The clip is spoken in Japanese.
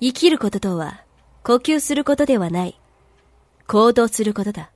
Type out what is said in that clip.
生きることとは、呼吸することではない。行動することだ。